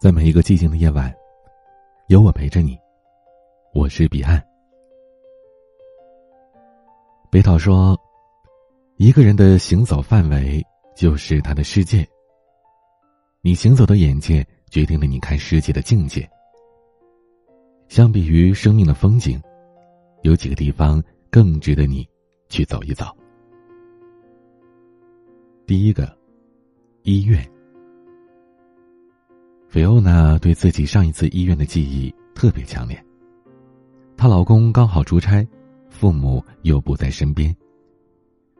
在每一个寂静的夜晚，有我陪着你。我是彼岸。北岛说：“一个人的行走范围就是他的世界。你行走的眼界决定了你看世界的境界。相比于生命的风景，有几个地方更值得你去走一走。第一个，医院。菲欧娜对自己上一次医院的记忆特别强烈。她老公刚好出差，父母又不在身边，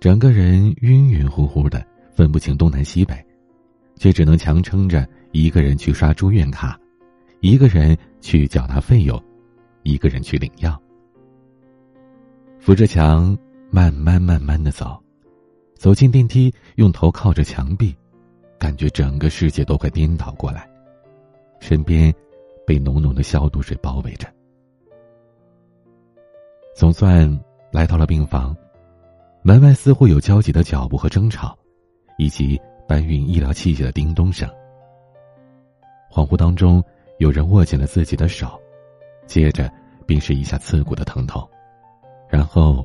整个人晕晕乎乎的，分不清东南西北，却只能强撑着一个人去刷住院卡，一个人去缴纳费用，一个人去领药。扶着墙，慢慢慢慢的走，走进电梯，用头靠着墙壁，感觉整个世界都快颠倒过来。身边被浓浓的消毒水包围着，总算来到了病房。门外似乎有焦急的脚步和争吵，以及搬运医疗器械的叮咚声。恍惚当中，有人握紧了自己的手，接着便是一下刺骨的疼痛，然后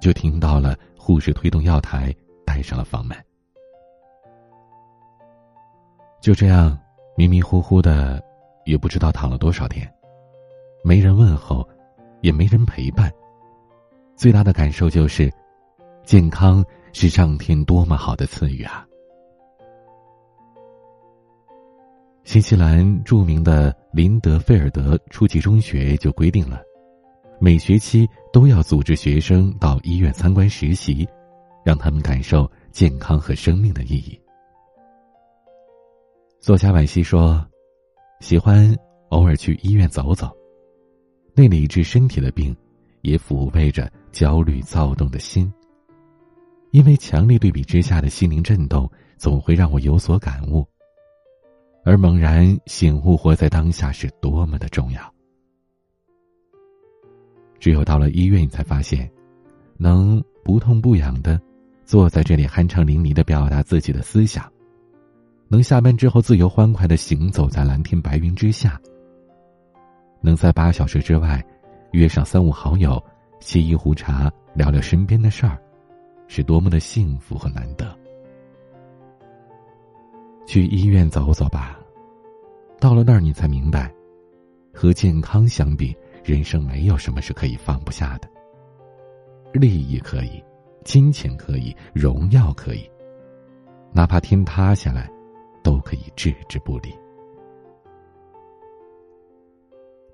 就听到了护士推动药台，带上了房门。就这样。迷迷糊糊的，也不知道躺了多少天，没人问候，也没人陪伴。最大的感受就是，健康是上天多么好的赐予啊！新西兰著名的林德菲尔德初级中学就规定了，每学期都要组织学生到医院参观实习，让他们感受健康和生命的意义。作家惋惜说：“喜欢偶尔去医院走走，那里治身体的病，也抚慰着焦虑躁动的心。因为强烈对比之下的心灵震动，总会让我有所感悟，而猛然醒悟，活在当下是多么的重要。只有到了医院，你才发现，能不痛不痒的坐在这里，酣畅淋漓的表达自己的思想。”能下班之后自由欢快的行走在蓝天白云之下，能在八小时之外约上三五好友，沏一壶茶，聊聊身边的事儿，是多么的幸福和难得。去医院走走吧，到了那儿你才明白，和健康相比，人生没有什么是可以放不下的。利益可以，金钱可以，荣耀可以，哪怕天塌下来。都可以置之不理。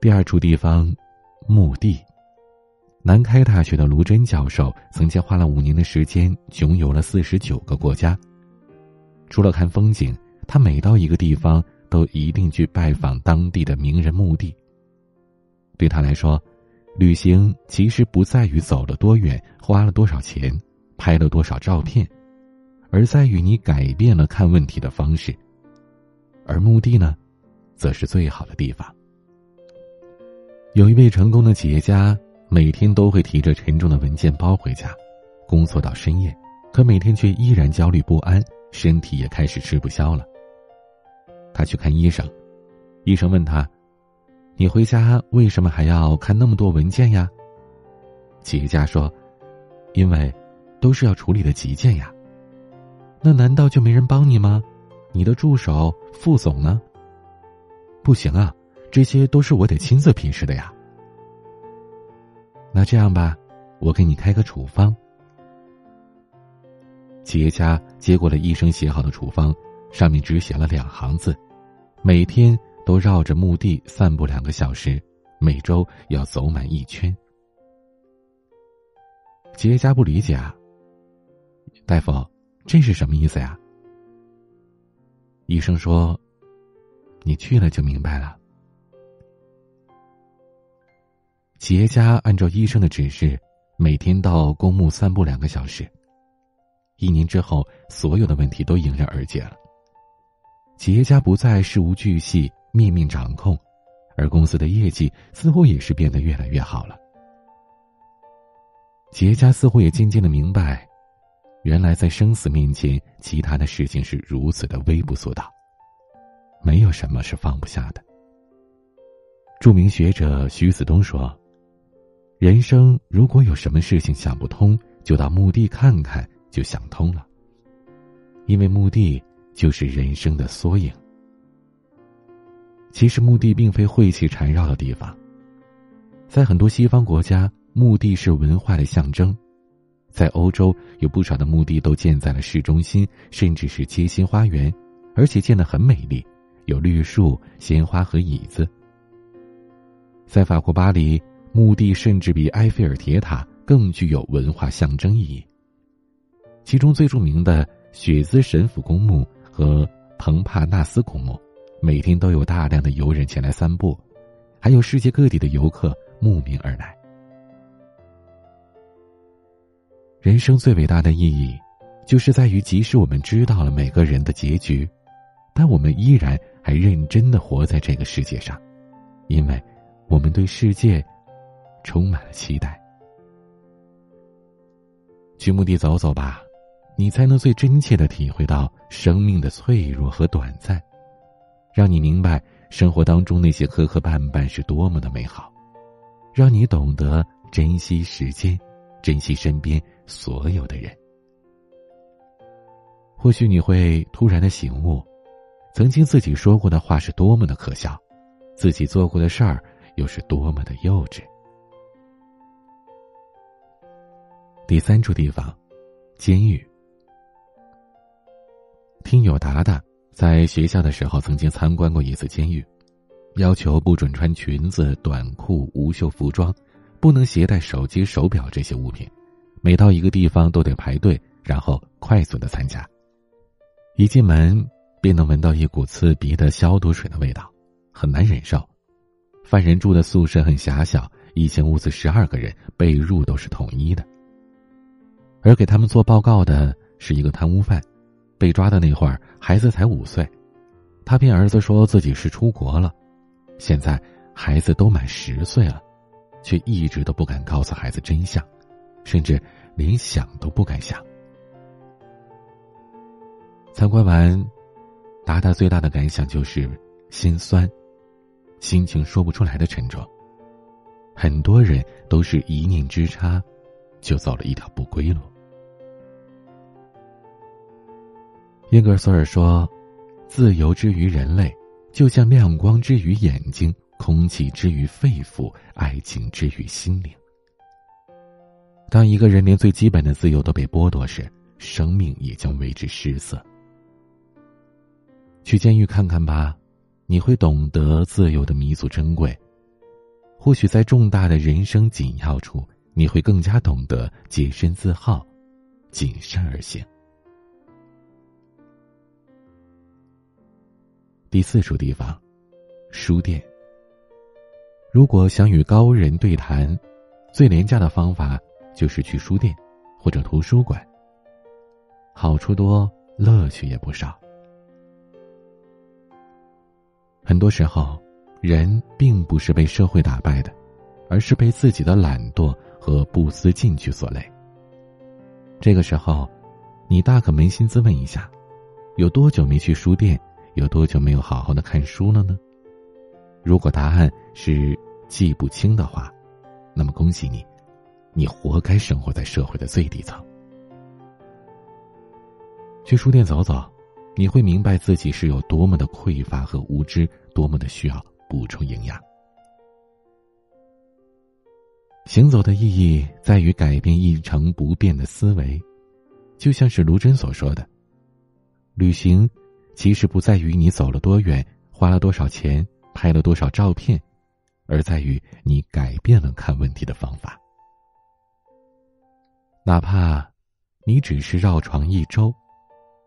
第二处地方，墓地。南开大学的卢真教授曾经花了五年的时间，穷游了四十九个国家。除了看风景，他每到一个地方，都一定去拜访当地的名人墓地。对他来说，旅行其实不在于走了多远，花了多少钱，拍了多少照片。而在于你改变了看问题的方式，而墓地呢，则是最好的地方。有一位成功的企业家，每天都会提着沉重的文件包回家，工作到深夜，可每天却依然焦虑不安，身体也开始吃不消了。他去看医生，医生问他：“你回家为什么还要看那么多文件呀？”企业家说：“因为，都是要处理的急件呀。”那难道就没人帮你吗？你的助手、副总呢？不行啊，这些都是我得亲自批示的呀。那这样吧，我给你开个处方。企业家接过了医生写好的处方，上面只写了两行字：每天都绕着墓地散步两个小时，每周要走满一圈。企业家不理解啊，大夫。这是什么意思呀？医生说：“你去了就明白了。”企业家按照医生的指示，每天到公墓散步两个小时。一年之后，所有的问题都迎刃而解了。企业家不再事无巨细、面面掌控，而公司的业绩似乎也是变得越来越好了。企业家似乎也渐渐的明白。原来在生死面前，其他的事情是如此的微不足道。没有什么是放不下的。著名学者徐子东说：“人生如果有什么事情想不通，就到墓地看看，就想通了。因为墓地就是人生的缩影。其实墓地并非晦气缠绕的地方，在很多西方国家，墓地是文化的象征。在欧洲，有不少的墓地都建在了市中心，甚至是街心花园，而且建得很美丽，有绿树、鲜花和椅子。”在法国巴黎，墓地甚至比埃菲尔铁塔更具有文化象征意义。其中最著名的雪兹神父公墓和蓬帕纳斯公墓，每天都有大量的游人前来散步，还有世界各地的游客慕名而来。人生最伟大的意义，就是在于即使我们知道了每个人的结局，但我们依然还认真的活在这个世界上，因为。我们对世界充满了期待。去墓地走走吧，你才能最真切的体会到生命的脆弱和短暂，让你明白生活当中那些磕磕绊绊是多么的美好，让你懂得珍惜时间，珍惜身边所有的人。或许你会突然的醒悟，曾经自己说过的话是多么的可笑，自己做过的事儿。又是多么的幼稚。第三处地方，监狱。听友达达在学校的时候曾经参观过一次监狱，要求不准穿裙子、短裤、无袖服装，不能携带手机、手表这些物品，每到一个地方都得排队，然后快速的参加。一进门便能闻到一股刺鼻的消毒水的味道，很难忍受。犯人住的宿舍很狭小，一间屋子十二个人，被褥都是统一的。而给他们做报告的是一个贪污犯，被抓的那会儿孩子才五岁，他骗儿子说自己是出国了，现在孩子都满十岁了，却一直都不敢告诉孩子真相，甚至连想都不敢想。参观完，达达最大的感想就是心酸。心情说不出来的沉重。很多人都是一念之差，就走了一条不归路。英格索尔说：“自由之于人类，就像亮光之于眼睛，空气之于肺腑，爱情之于心灵。”当一个人连最基本的自由都被剥夺时，生命也将为之失色。去监狱看看吧。你会懂得自由的弥足珍贵。或许在重大的人生紧要处，你会更加懂得洁身自好，谨慎而行。第四处地方，书店。如果想与高人对谈，最廉价的方法就是去书店或者图书馆。好处多，乐趣也不少。很多时候，人并不是被社会打败的，而是被自己的懒惰和不思进取所累。这个时候，你大可扪心自问一下：有多久没去书店？有多久没有好好的看书了呢？如果答案是记不清的话，那么恭喜你，你活该生活在社会的最底层。去书店走走。你会明白自己是有多么的匮乏和无知，多么的需要补充营养。行走的意义在于改变一成不变的思维，就像是卢真所说的：“旅行其实不在于你走了多远，花了多少钱，拍了多少照片，而在于你改变了看问题的方法。哪怕你只是绕床一周，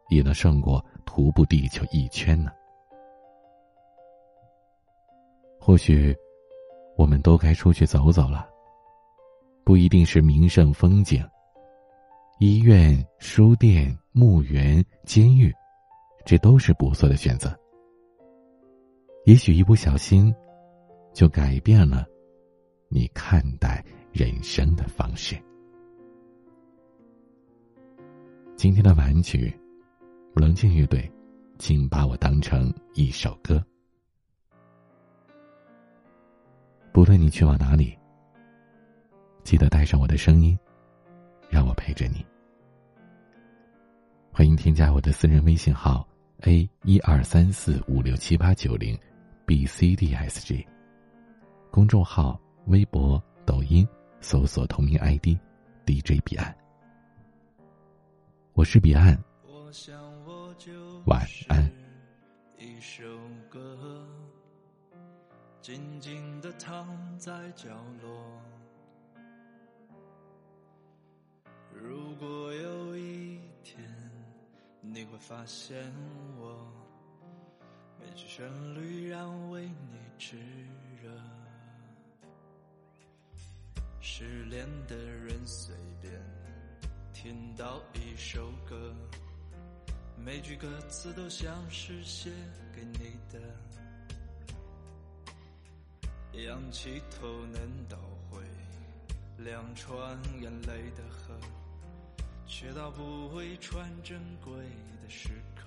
也能胜过。”徒步地球一圈呢？或许，我们都该出去走走了。不一定是名胜风景。医院、书店、墓园、监狱，这都是不错的选择。也许一不小心，就改变了你看待人生的方式。今天的晚曲。冷静乐队，请把我当成一首歌。不论你去往哪里，记得带上我的声音，让我陪着你。欢迎添加我的私人微信号 a 一二三四五六七八九零 b c d s g，公众号、微博、抖音搜索同名 ID DJ 彼岸。我是彼岸，晚安。一首歌，静静的躺在角落。如果有一天你会发现我，每句旋律让为你炙热。失恋的人随便听到一首歌，每句歌词都像是写给你的。仰起头能倒回两串眼泪的河。却到不会穿珍贵的时刻